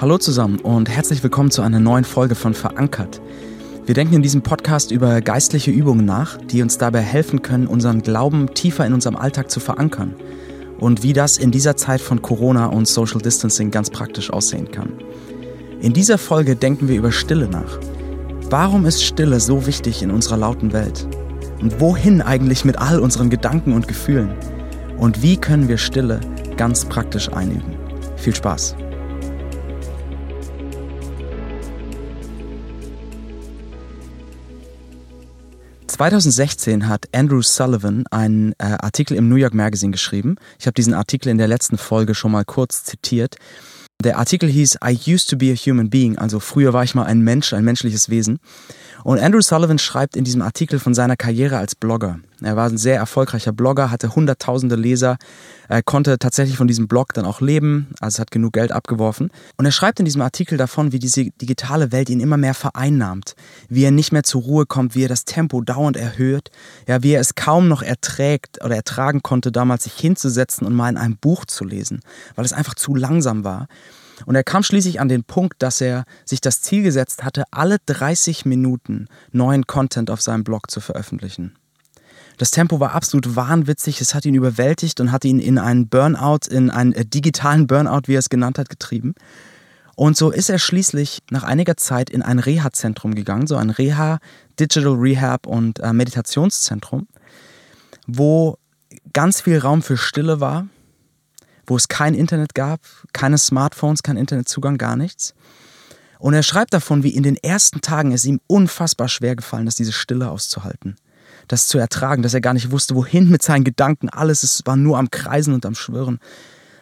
Hallo zusammen und herzlich willkommen zu einer neuen Folge von Verankert. Wir denken in diesem Podcast über geistliche Übungen nach, die uns dabei helfen können, unseren Glauben tiefer in unserem Alltag zu verankern und wie das in dieser Zeit von Corona und Social Distancing ganz praktisch aussehen kann. In dieser Folge denken wir über Stille nach. Warum ist Stille so wichtig in unserer lauten Welt? Und wohin eigentlich mit all unseren Gedanken und Gefühlen? Und wie können wir Stille ganz praktisch einüben? Viel Spaß! 2016 hat Andrew Sullivan einen äh, Artikel im New York Magazine geschrieben. Ich habe diesen Artikel in der letzten Folge schon mal kurz zitiert. Der Artikel hieß I used to be a human being, also früher war ich mal ein Mensch, ein menschliches Wesen. Und Andrew Sullivan schreibt in diesem Artikel von seiner Karriere als Blogger. Er war ein sehr erfolgreicher Blogger, hatte hunderttausende Leser, er konnte tatsächlich von diesem Blog dann auch leben, also hat genug Geld abgeworfen. Und er schreibt in diesem Artikel davon, wie diese digitale Welt ihn immer mehr vereinnahmt, wie er nicht mehr zur Ruhe kommt, wie er das Tempo dauernd erhöht, ja, wie er es kaum noch erträgt oder ertragen konnte, damals sich hinzusetzen und mal in einem Buch zu lesen, weil es einfach zu langsam war. Und er kam schließlich an den Punkt, dass er sich das Ziel gesetzt hatte, alle 30 Minuten neuen Content auf seinem Blog zu veröffentlichen. Das Tempo war absolut wahnwitzig, es hat ihn überwältigt und hat ihn in einen Burnout, in einen äh, digitalen Burnout, wie er es genannt hat, getrieben. Und so ist er schließlich nach einiger Zeit in ein Reha-Zentrum gegangen, so ein Reha, Digital Rehab und äh, Meditationszentrum, wo ganz viel Raum für Stille war, wo es kein Internet gab, keine Smartphones, kein Internetzugang, gar nichts. Und er schreibt davon, wie in den ersten Tagen es ihm unfassbar schwer gefallen ist, diese Stille auszuhalten, das zu ertragen, dass er gar nicht wusste, wohin mit seinen Gedanken. Alles es war nur am Kreisen und am Schwirren.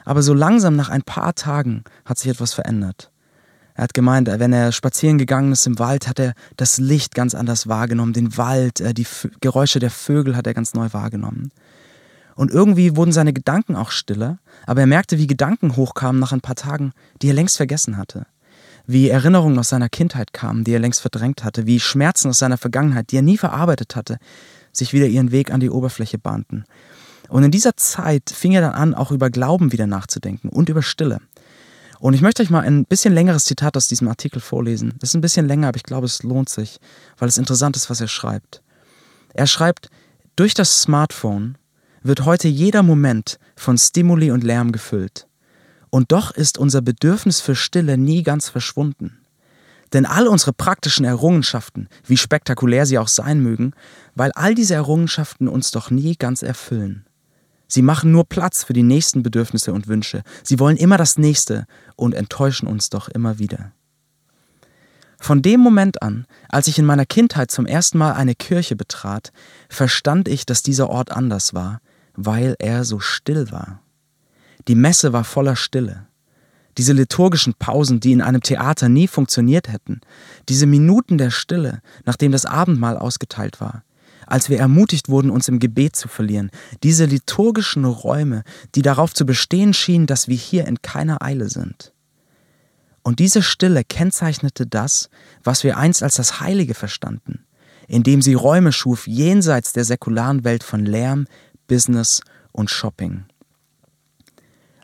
Aber so langsam nach ein paar Tagen hat sich etwas verändert. Er hat gemeint, wenn er spazieren gegangen ist im Wald, hat er das Licht ganz anders wahrgenommen, den Wald, äh, die Geräusche der Vögel hat er ganz neu wahrgenommen. Und irgendwie wurden seine Gedanken auch stiller, aber er merkte, wie Gedanken hochkamen nach ein paar Tagen, die er längst vergessen hatte. Wie Erinnerungen aus seiner Kindheit kamen, die er längst verdrängt hatte, wie Schmerzen aus seiner Vergangenheit, die er nie verarbeitet hatte, sich wieder ihren Weg an die Oberfläche bahnten. Und in dieser Zeit fing er dann an, auch über Glauben wieder nachzudenken und über Stille. Und ich möchte euch mal ein bisschen längeres Zitat aus diesem Artikel vorlesen. Das ist ein bisschen länger, aber ich glaube, es lohnt sich, weil es interessant ist, was er schreibt. Er schreibt, durch das Smartphone wird heute jeder Moment von Stimuli und Lärm gefüllt. Und doch ist unser Bedürfnis für Stille nie ganz verschwunden. Denn all unsere praktischen Errungenschaften, wie spektakulär sie auch sein mögen, weil all diese Errungenschaften uns doch nie ganz erfüllen. Sie machen nur Platz für die nächsten Bedürfnisse und Wünsche. Sie wollen immer das Nächste und enttäuschen uns doch immer wieder. Von dem Moment an, als ich in meiner Kindheit zum ersten Mal eine Kirche betrat, verstand ich, dass dieser Ort anders war, weil er so still war. Die Messe war voller Stille. Diese liturgischen Pausen, die in einem Theater nie funktioniert hätten, diese Minuten der Stille, nachdem das Abendmahl ausgeteilt war, als wir ermutigt wurden, uns im Gebet zu verlieren, diese liturgischen Räume, die darauf zu bestehen schienen, dass wir hier in keiner Eile sind. Und diese Stille kennzeichnete das, was wir einst als das Heilige verstanden, indem sie Räume schuf jenseits der säkularen Welt von Lärm, Business und Shopping.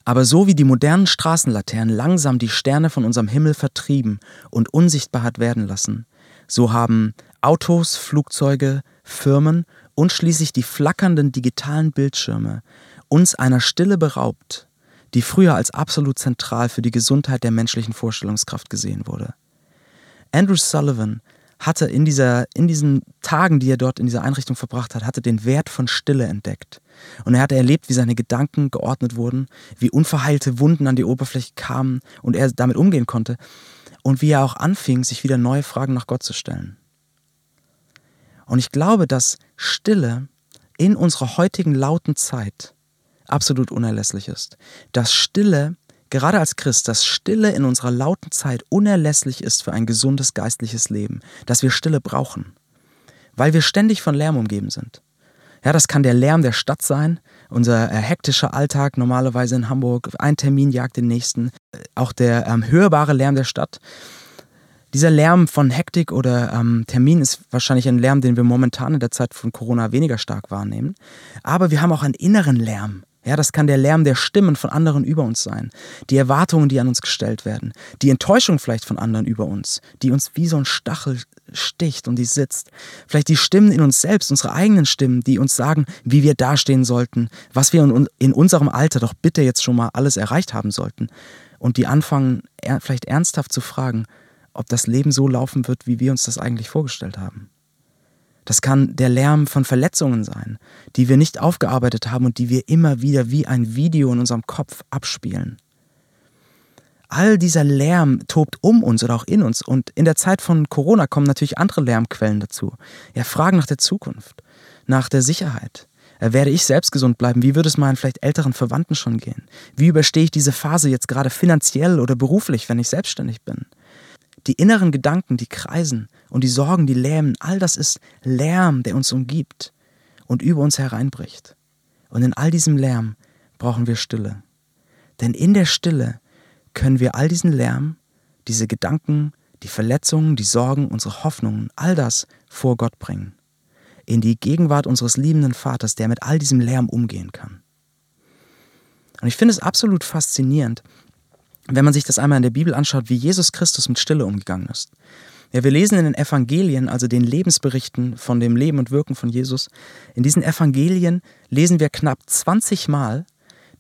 Aber so wie die modernen Straßenlaternen langsam die Sterne von unserem Himmel vertrieben und unsichtbar hat werden lassen, so haben Autos, Flugzeuge, Firmen und schließlich die flackernden digitalen Bildschirme uns einer Stille beraubt, die früher als absolut zentral für die Gesundheit der menschlichen Vorstellungskraft gesehen wurde. Andrew Sullivan hatte in, dieser, in diesen Tagen, die er dort in dieser Einrichtung verbracht hat, hatte den Wert von Stille entdeckt. Und er hatte erlebt, wie seine Gedanken geordnet wurden, wie unverheilte Wunden an die Oberfläche kamen und er damit umgehen konnte und wie er auch anfing, sich wieder neue Fragen nach Gott zu stellen. Und ich glaube, dass Stille in unserer heutigen lauten Zeit absolut unerlässlich ist. Dass Stille gerade als Christ, dass Stille in unserer lauten Zeit unerlässlich ist für ein gesundes geistliches Leben, dass wir Stille brauchen, weil wir ständig von Lärm umgeben sind. Ja, das kann der Lärm der Stadt sein, unser äh, hektischer Alltag normalerweise in Hamburg, ein Termin jagt den nächsten, äh, auch der ähm, hörbare Lärm der Stadt. Dieser Lärm von Hektik oder ähm, Termin ist wahrscheinlich ein Lärm, den wir momentan in der Zeit von Corona weniger stark wahrnehmen. Aber wir haben auch einen inneren Lärm, Ja, das kann der Lärm der Stimmen von anderen über uns sein, die Erwartungen, die an uns gestellt werden, die Enttäuschung vielleicht von anderen über uns, die uns wie so ein Stachel sticht und die sitzt. Vielleicht die Stimmen in uns selbst, unsere eigenen Stimmen, die uns sagen, wie wir dastehen sollten, was wir in unserem Alter doch bitte jetzt schon mal alles erreicht haben sollten. Und die anfangen vielleicht ernsthaft zu fragen, ob das Leben so laufen wird, wie wir uns das eigentlich vorgestellt haben. Das kann der Lärm von Verletzungen sein, die wir nicht aufgearbeitet haben und die wir immer wieder wie ein Video in unserem Kopf abspielen. All dieser Lärm tobt um uns oder auch in uns und in der Zeit von Corona kommen natürlich andere Lärmquellen dazu. Ja, Fragen nach der Zukunft, nach der Sicherheit. Äh, werde ich selbst gesund bleiben? Wie würde es meinen vielleicht älteren Verwandten schon gehen? Wie überstehe ich diese Phase jetzt gerade finanziell oder beruflich, wenn ich selbstständig bin? Die inneren Gedanken, die kreisen und die Sorgen, die lähmen, all das ist Lärm, der uns umgibt und über uns hereinbricht. Und in all diesem Lärm brauchen wir Stille. Denn in der Stille können wir all diesen Lärm, diese Gedanken, die Verletzungen, die Sorgen, unsere Hoffnungen, all das vor Gott bringen. In die Gegenwart unseres liebenden Vaters, der mit all diesem Lärm umgehen kann. Und ich finde es absolut faszinierend, wenn man sich das einmal in der Bibel anschaut, wie Jesus Christus mit Stille umgegangen ist. Ja, wir lesen in den Evangelien, also den Lebensberichten von dem Leben und Wirken von Jesus. In diesen Evangelien lesen wir knapp 20 Mal,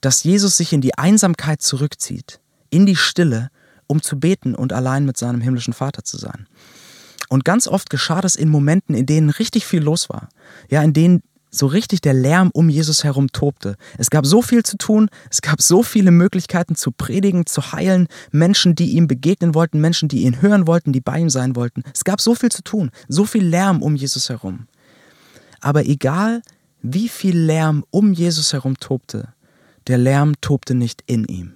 dass Jesus sich in die Einsamkeit zurückzieht, in die Stille, um zu beten und allein mit seinem himmlischen Vater zu sein. Und ganz oft geschah das in Momenten, in denen richtig viel los war. Ja, in denen so richtig der Lärm um Jesus herum tobte. Es gab so viel zu tun, es gab so viele Möglichkeiten zu predigen, zu heilen, Menschen, die ihm begegnen wollten, Menschen, die ihn hören wollten, die bei ihm sein wollten. Es gab so viel zu tun, so viel Lärm um Jesus herum. Aber egal, wie viel Lärm um Jesus herum tobte, der Lärm tobte nicht in ihm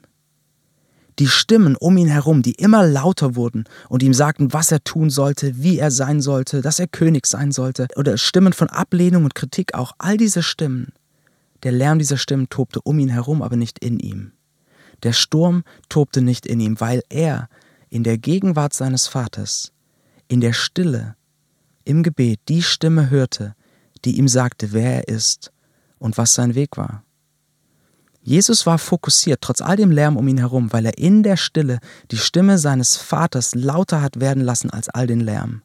die Stimmen um ihn herum, die immer lauter wurden und ihm sagten, was er tun sollte, wie er sein sollte, dass er König sein sollte, oder Stimmen von Ablehnung und Kritik auch, all diese Stimmen, der Lärm dieser Stimmen tobte um ihn herum, aber nicht in ihm. Der Sturm tobte nicht in ihm, weil er in der Gegenwart seines Vaters, in der Stille, im Gebet die Stimme hörte, die ihm sagte, wer er ist und was sein Weg war. Jesus war fokussiert, trotz all dem Lärm um ihn herum, weil er in der Stille die Stimme seines Vaters lauter hat werden lassen als all den Lärm.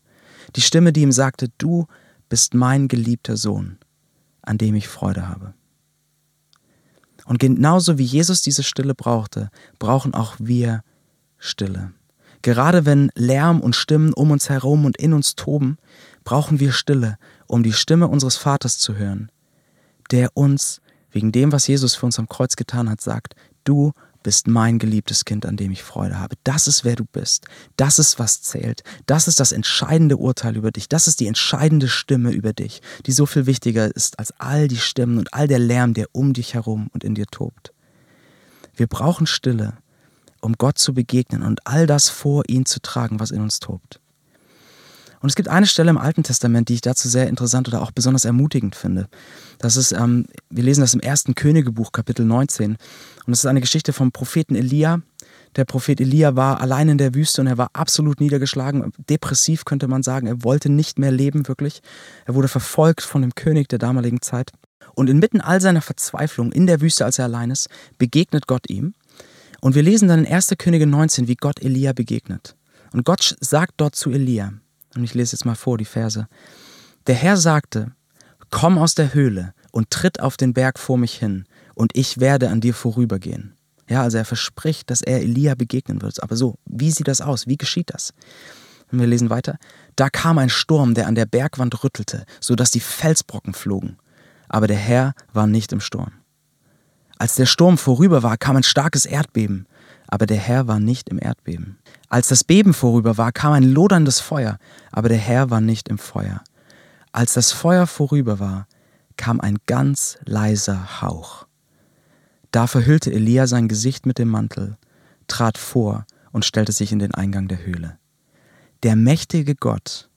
Die Stimme, die ihm sagte, du bist mein geliebter Sohn, an dem ich Freude habe. Und genauso wie Jesus diese Stille brauchte, brauchen auch wir Stille. Gerade wenn Lärm und Stimmen um uns herum und in uns toben, brauchen wir Stille, um die Stimme unseres Vaters zu hören, der uns wegen dem, was Jesus für uns am Kreuz getan hat, sagt, du bist mein geliebtes Kind, an dem ich Freude habe. Das ist, wer du bist. Das ist, was zählt. Das ist das entscheidende Urteil über dich. Das ist die entscheidende Stimme über dich, die so viel wichtiger ist als all die Stimmen und all der Lärm, der um dich herum und in dir tobt. Wir brauchen Stille, um Gott zu begegnen und all das vor ihn zu tragen, was in uns tobt. Und es gibt eine Stelle im Alten Testament, die ich dazu sehr interessant oder auch besonders ermutigend finde. Das ist, ähm, wir lesen das im ersten Königebuch, Kapitel 19. Und das ist eine Geschichte vom Propheten Elia. Der Prophet Elia war allein in der Wüste und er war absolut niedergeschlagen, depressiv könnte man sagen. Er wollte nicht mehr leben, wirklich. Er wurde verfolgt von dem König der damaligen Zeit. Und inmitten all seiner Verzweiflung in der Wüste, als er allein ist, begegnet Gott ihm. Und wir lesen dann in 1. Könige 19, wie Gott Elia begegnet. Und Gott sagt dort zu Elia, und ich lese jetzt mal vor die Verse. Der Herr sagte, Komm aus der Höhle und tritt auf den Berg vor mich hin, und ich werde an dir vorübergehen. Ja, also er verspricht, dass er Elia begegnen wird. Aber so, wie sieht das aus? Wie geschieht das? Und wir lesen weiter. Da kam ein Sturm, der an der Bergwand rüttelte, so dass die Felsbrocken flogen. Aber der Herr war nicht im Sturm. Als der Sturm vorüber war, kam ein starkes Erdbeben, aber der Herr war nicht im Erdbeben. Als das Beben vorüber war, kam ein loderndes Feuer, aber der Herr war nicht im Feuer. Als das Feuer vorüber war, kam ein ganz leiser Hauch. Da verhüllte Elia sein Gesicht mit dem Mantel, trat vor und stellte sich in den Eingang der Höhle. Der mächtige Gott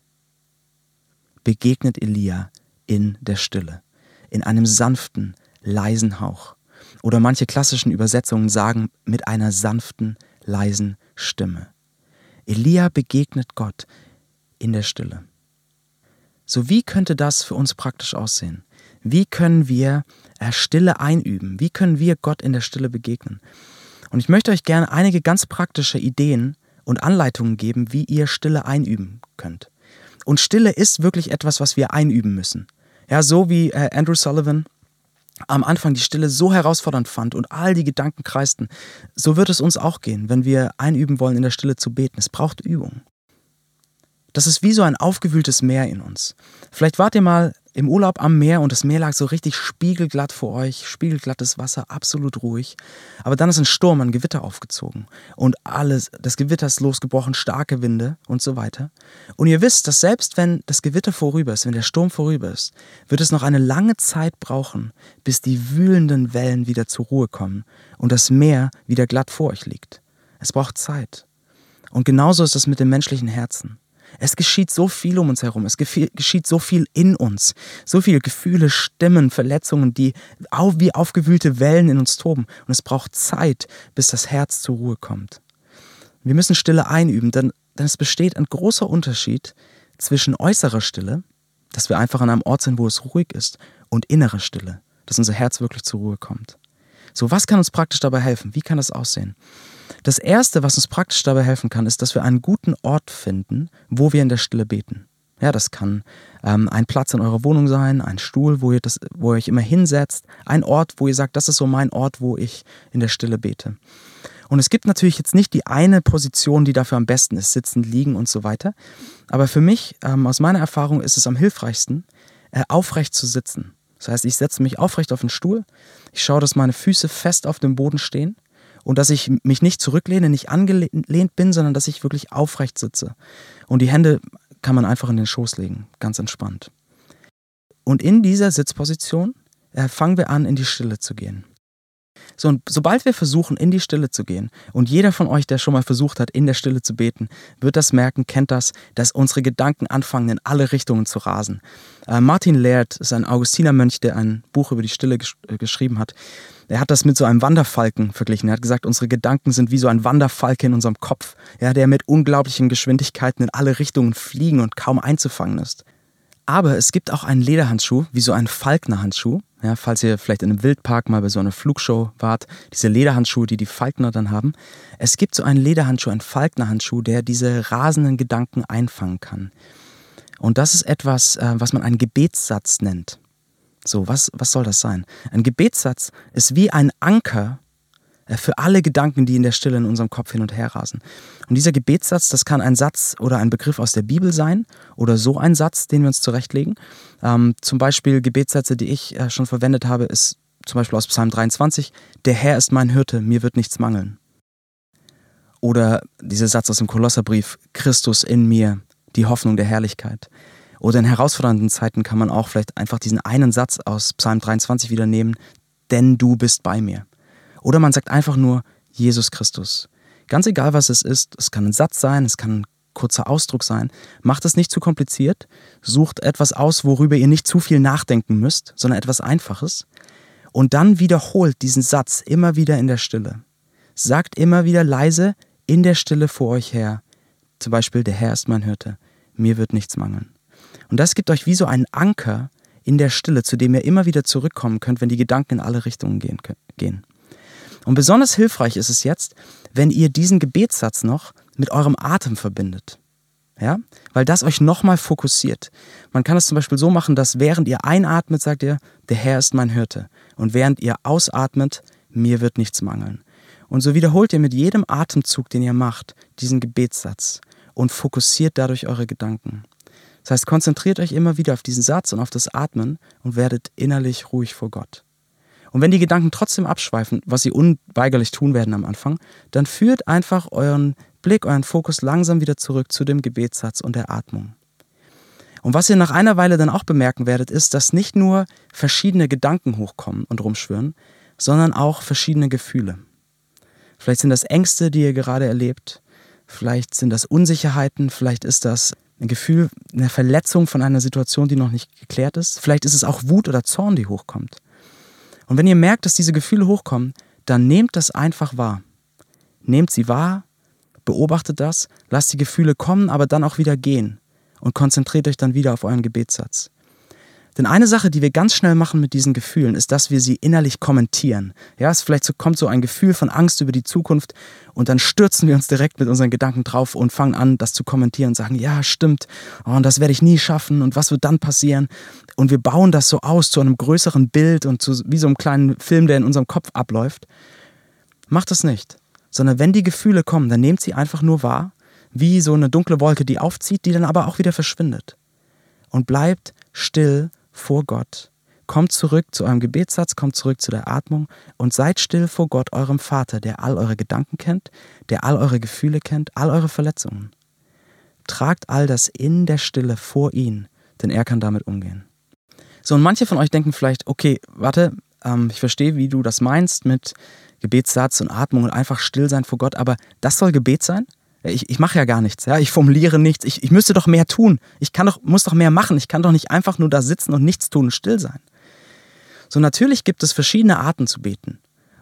begegnet Elia in der Stille, in einem sanften, leisen Hauch. Oder manche klassischen Übersetzungen sagen mit einer sanften, leisen Stimme. Elia begegnet Gott in der Stille. So wie könnte das für uns praktisch aussehen? Wie können wir äh, Stille einüben? Wie können wir Gott in der Stille begegnen? Und ich möchte euch gerne einige ganz praktische Ideen und Anleitungen geben, wie ihr Stille einüben könnt. Und Stille ist wirklich etwas, was wir einüben müssen. Ja, so wie äh, Andrew Sullivan am Anfang die Stille so herausfordernd fand und all die Gedanken kreisten, so wird es uns auch gehen, wenn wir einüben wollen, in der Stille zu beten. Es braucht Übung. Das ist wie so ein aufgewühltes Meer in uns. Vielleicht wart ihr mal im Urlaub am Meer und das Meer lag so richtig spiegelglatt vor euch, spiegelglattes Wasser, absolut ruhig. Aber dann ist ein Sturm, ein Gewitter aufgezogen und alles, das Gewitter ist losgebrochen, starke Winde und so weiter. Und ihr wisst, dass selbst wenn das Gewitter vorüber ist, wenn der Sturm vorüber ist, wird es noch eine lange Zeit brauchen, bis die wühlenden Wellen wieder zur Ruhe kommen und das Meer wieder glatt vor euch liegt. Es braucht Zeit. Und genauso ist es mit dem menschlichen Herzen. Es geschieht so viel um uns herum, es geschieht so viel in uns, so viele Gefühle, Stimmen, Verletzungen, die wie aufgewühlte Wellen in uns toben. Und es braucht Zeit, bis das Herz zur Ruhe kommt. Wir müssen Stille einüben, denn, denn es besteht ein großer Unterschied zwischen äußerer Stille, dass wir einfach an einem Ort sind, wo es ruhig ist, und innerer Stille, dass unser Herz wirklich zur Ruhe kommt. So, was kann uns praktisch dabei helfen? Wie kann das aussehen? Das Erste, was uns praktisch dabei helfen kann, ist, dass wir einen guten Ort finden, wo wir in der Stille beten. Ja, das kann ähm, ein Platz in eurer Wohnung sein, ein Stuhl, wo ihr, das, wo ihr euch immer hinsetzt, ein Ort, wo ihr sagt, das ist so mein Ort, wo ich in der Stille bete. Und es gibt natürlich jetzt nicht die eine Position, die dafür am besten ist, sitzen, liegen und so weiter. Aber für mich, ähm, aus meiner Erfahrung, ist es am hilfreichsten, äh, aufrecht zu sitzen. Das heißt, ich setze mich aufrecht auf den Stuhl, ich schaue, dass meine Füße fest auf dem Boden stehen und dass ich mich nicht zurücklehne, nicht angelehnt bin, sondern dass ich wirklich aufrecht sitze. Und die Hände kann man einfach in den Schoß legen, ganz entspannt. Und in dieser Sitzposition äh, fangen wir an, in die Stille zu gehen. So, und sobald wir versuchen, in die Stille zu gehen, und jeder von euch, der schon mal versucht hat, in der Stille zu beten, wird das merken, kennt das, dass unsere Gedanken anfangen, in alle Richtungen zu rasen. Äh, Martin Laird ist ein Augustinermönch, der ein Buch über die Stille gesch äh, geschrieben hat. Er hat das mit so einem Wanderfalken verglichen. Er hat gesagt, unsere Gedanken sind wie so ein Wanderfalke in unserem Kopf, ja, der mit unglaublichen Geschwindigkeiten in alle Richtungen fliegen und kaum einzufangen ist. Aber es gibt auch einen Lederhandschuh, wie so ein Falknerhandschuh. Ja, falls ihr vielleicht in einem Wildpark mal bei so einer Flugshow wart, diese Lederhandschuhe, die die Falkner dann haben. Es gibt so einen Lederhandschuh, einen Falknerhandschuh, der diese rasenden Gedanken einfangen kann. Und das ist etwas, äh, was man einen Gebetssatz nennt. So, was, was soll das sein? Ein Gebetssatz ist wie ein Anker für alle Gedanken, die in der Stille in unserem Kopf hin und her rasen. Und dieser Gebetssatz, das kann ein Satz oder ein Begriff aus der Bibel sein oder so ein Satz, den wir uns zurechtlegen. Ähm, zum Beispiel Gebetssätze, die ich äh, schon verwendet habe, ist zum Beispiel aus Psalm 23, der Herr ist mein Hirte, mir wird nichts mangeln. Oder dieser Satz aus dem Kolosserbrief, Christus in mir, die Hoffnung der Herrlichkeit. Oder in herausfordernden Zeiten kann man auch vielleicht einfach diesen einen Satz aus Psalm 23 wieder nehmen, denn du bist bei mir. Oder man sagt einfach nur Jesus Christus. Ganz egal, was es ist, es kann ein Satz sein, es kann ein kurzer Ausdruck sein. Macht es nicht zu kompliziert, sucht etwas aus, worüber ihr nicht zu viel nachdenken müsst, sondern etwas Einfaches. Und dann wiederholt diesen Satz immer wieder in der Stille. Sagt immer wieder leise in der Stille vor euch her. Zum Beispiel, der Herr ist mein Hirte, mir wird nichts mangeln. Und das gibt euch wie so einen Anker in der Stille, zu dem ihr immer wieder zurückkommen könnt, wenn die Gedanken in alle Richtungen gehen. Und besonders hilfreich ist es jetzt, wenn ihr diesen Gebetssatz noch mit eurem Atem verbindet. Ja? Weil das euch nochmal fokussiert. Man kann es zum Beispiel so machen, dass während ihr einatmet, sagt ihr, der Herr ist mein Hirte. Und während ihr ausatmet, mir wird nichts mangeln. Und so wiederholt ihr mit jedem Atemzug, den ihr macht, diesen Gebetssatz und fokussiert dadurch eure Gedanken. Das heißt, konzentriert euch immer wieder auf diesen Satz und auf das Atmen und werdet innerlich ruhig vor Gott. Und wenn die Gedanken trotzdem abschweifen, was sie unweigerlich tun werden am Anfang, dann führt einfach euren Blick, euren Fokus langsam wieder zurück zu dem Gebetssatz und der Atmung. Und was ihr nach einer Weile dann auch bemerken werdet, ist, dass nicht nur verschiedene Gedanken hochkommen und rumschwirren, sondern auch verschiedene Gefühle. Vielleicht sind das Ängste, die ihr gerade erlebt, vielleicht sind das Unsicherheiten, vielleicht ist das ein Gefühl einer Verletzung von einer Situation, die noch nicht geklärt ist. Vielleicht ist es auch Wut oder Zorn, die hochkommt. Und wenn ihr merkt, dass diese Gefühle hochkommen, dann nehmt das einfach wahr. Nehmt sie wahr, beobachtet das, lasst die Gefühle kommen, aber dann auch wieder gehen und konzentriert euch dann wieder auf euren Gebetssatz. Denn eine Sache, die wir ganz schnell machen mit diesen Gefühlen, ist, dass wir sie innerlich kommentieren. Ja, es vielleicht so, kommt so ein Gefühl von Angst über die Zukunft und dann stürzen wir uns direkt mit unseren Gedanken drauf und fangen an, das zu kommentieren und sagen, ja, stimmt, oh, und das werde ich nie schaffen und was wird dann passieren? Und wir bauen das so aus zu einem größeren Bild und zu wie so einem kleinen Film, der in unserem Kopf abläuft. Macht das nicht, sondern wenn die Gefühle kommen, dann nehmt sie einfach nur wahr, wie so eine dunkle Wolke, die aufzieht, die dann aber auch wieder verschwindet. Und bleibt still vor Gott. Kommt zurück zu eurem Gebetssatz, kommt zurück zu der Atmung und seid still vor Gott, eurem Vater, der all eure Gedanken kennt, der all eure Gefühle kennt, all eure Verletzungen. Tragt all das in der Stille vor ihn, denn er kann damit umgehen. So, und manche von euch denken vielleicht, okay, warte, ähm, ich verstehe, wie du das meinst mit Gebetssatz und Atmung und einfach still sein vor Gott, aber das soll Gebet sein? Ich, ich mache ja gar nichts, ja, ich formuliere nichts, ich, ich müsste doch mehr tun. Ich kann doch, muss doch mehr machen. Ich kann doch nicht einfach nur da sitzen und nichts tun und still sein. So natürlich gibt es verschiedene Arten zu beten.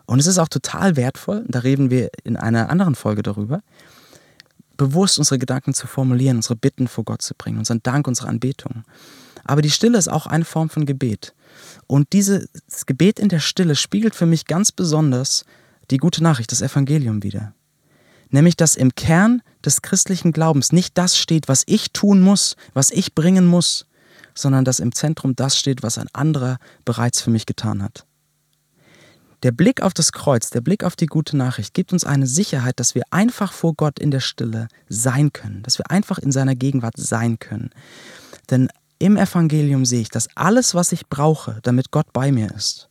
Und es ist auch total wertvoll, da reden wir in einer anderen Folge darüber, bewusst unsere Gedanken zu formulieren, unsere Bitten vor Gott zu bringen, unseren Dank, unsere Anbetung. Aber die Stille ist auch eine Form von Gebet. Und dieses Gebet in der Stille spiegelt für mich ganz besonders die gute Nachricht, das Evangelium wieder nämlich dass im Kern des christlichen Glaubens nicht das steht, was ich tun muss, was ich bringen muss, sondern dass im Zentrum das steht, was ein anderer bereits für mich getan hat. Der Blick auf das Kreuz, der Blick auf die gute Nachricht gibt uns eine Sicherheit, dass wir einfach vor Gott in der Stille sein können, dass wir einfach in seiner Gegenwart sein können. Denn im Evangelium sehe ich, dass alles, was ich brauche, damit Gott bei mir ist,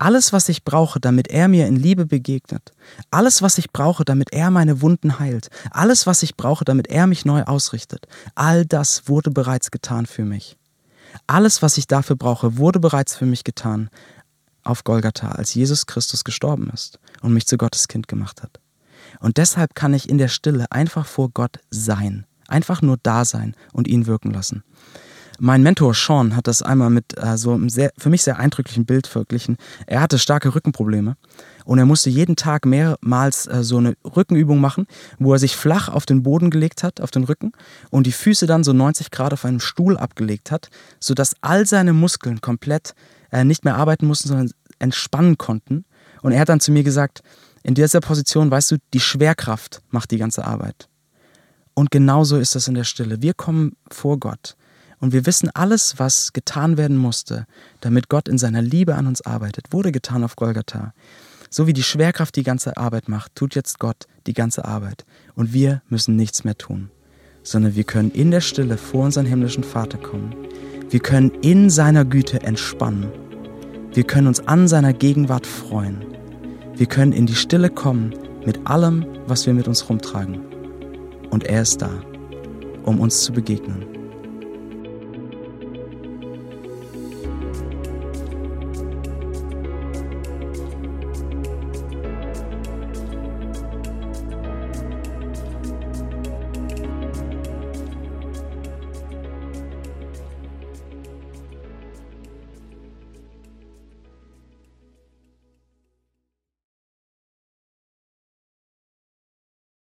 alles, was ich brauche, damit er mir in Liebe begegnet. Alles, was ich brauche, damit er meine Wunden heilt. Alles, was ich brauche, damit er mich neu ausrichtet. All das wurde bereits getan für mich. Alles, was ich dafür brauche, wurde bereits für mich getan auf Golgatha, als Jesus Christus gestorben ist und mich zu Gottes Kind gemacht hat. Und deshalb kann ich in der Stille einfach vor Gott sein, einfach nur da sein und ihn wirken lassen. Mein Mentor Sean hat das einmal mit äh, so einem sehr, für mich sehr eindrücklichen Bild verglichen. Er hatte starke Rückenprobleme und er musste jeden Tag mehrmals äh, so eine Rückenübung machen, wo er sich flach auf den Boden gelegt hat, auf den Rücken und die Füße dann so 90 Grad auf einem Stuhl abgelegt hat, sodass all seine Muskeln komplett äh, nicht mehr arbeiten mussten, sondern entspannen konnten. Und er hat dann zu mir gesagt, in dieser Position, weißt du, die Schwerkraft macht die ganze Arbeit. Und genauso ist das in der Stille. Wir kommen vor Gott und wir wissen, alles, was getan werden musste, damit Gott in seiner Liebe an uns arbeitet, wurde getan auf Golgatha. So wie die Schwerkraft die ganze Arbeit macht, tut jetzt Gott die ganze Arbeit. Und wir müssen nichts mehr tun, sondern wir können in der Stille vor unseren himmlischen Vater kommen. Wir können in seiner Güte entspannen. Wir können uns an seiner Gegenwart freuen. Wir können in die Stille kommen mit allem, was wir mit uns rumtragen. Und er ist da, um uns zu begegnen.